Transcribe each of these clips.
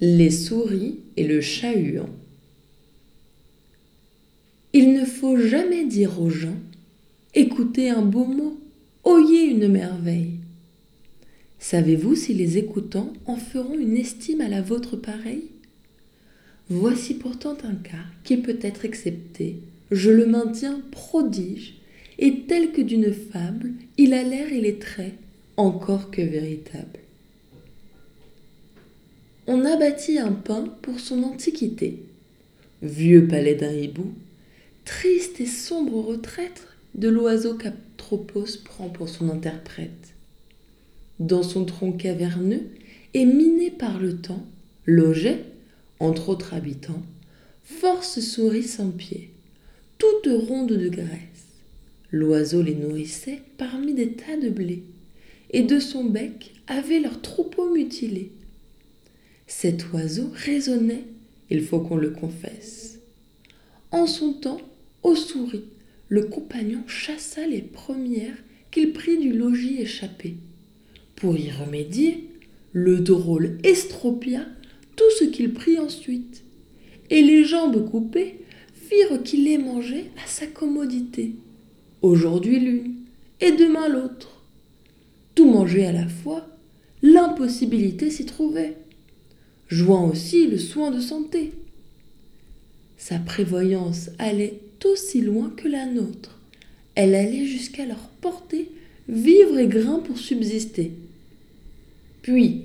Les souris et le chat-huant. Il ne faut jamais dire aux gens Écoutez un beau mot, oyez une merveille. Savez-vous si les écoutants en feront une estime à la vôtre pareille? Voici pourtant un cas qui peut être excepté, je le maintiens prodige, et tel que d'une fable, il a l'air et les traits encore que véritable on a bâti un pin pour son antiquité. Vieux palais d'un hibou, triste et sombre retraite de l'oiseau qu'Atropos prend pour son interprète. Dans son tronc caverneux et miné par le temps, logeait, entre autres habitants, force souris sans pied, toutes rondes de graisse. L'oiseau les nourrissait parmi des tas de blé, et de son bec avait leur troupeau mutilé cet oiseau raisonnait, il faut qu'on le confesse. En son temps, aux souris, le compagnon chassa les premières qu'il prit du logis échappé. Pour y remédier, le drôle estropia tout ce qu'il prit ensuite, et les jambes coupées firent qu'il les mangeait à sa commodité. Aujourd'hui l'une, et demain l'autre. Tout manger à la fois, l'impossibilité s'y trouvait jouant aussi le soin de santé. Sa prévoyance allait aussi loin que la nôtre. Elle allait jusqu'à leur porter vivre et grain pour subsister. Puis,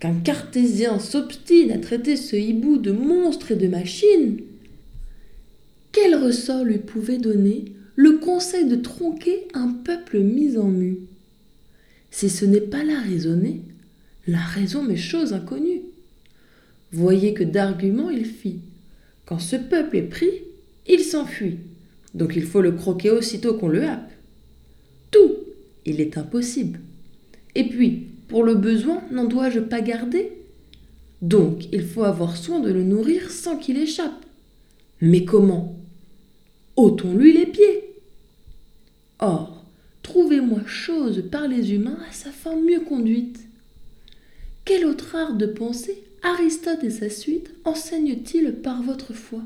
qu'un cartésien s'obstine à traiter ce hibou de monstre et de machine, quel ressort lui pouvait donner le conseil de tronquer un peuple mis en mue? Si ce n'est pas la raisonner, la raison m'est chose inconnue. Voyez que d'arguments il fit. Quand ce peuple est pris, il s'enfuit. Donc il faut le croquer aussitôt qu'on le happe. Tout, il est impossible. Et puis, pour le besoin, n'en dois-je pas garder? Donc il faut avoir soin de le nourrir sans qu'il échappe. Mais comment? Ôtons-lui les pieds. Or, trouvez-moi chose par les humains à sa fin mieux conduite. Quel autre art de penser Aristote et sa suite enseignent-ils par votre foi?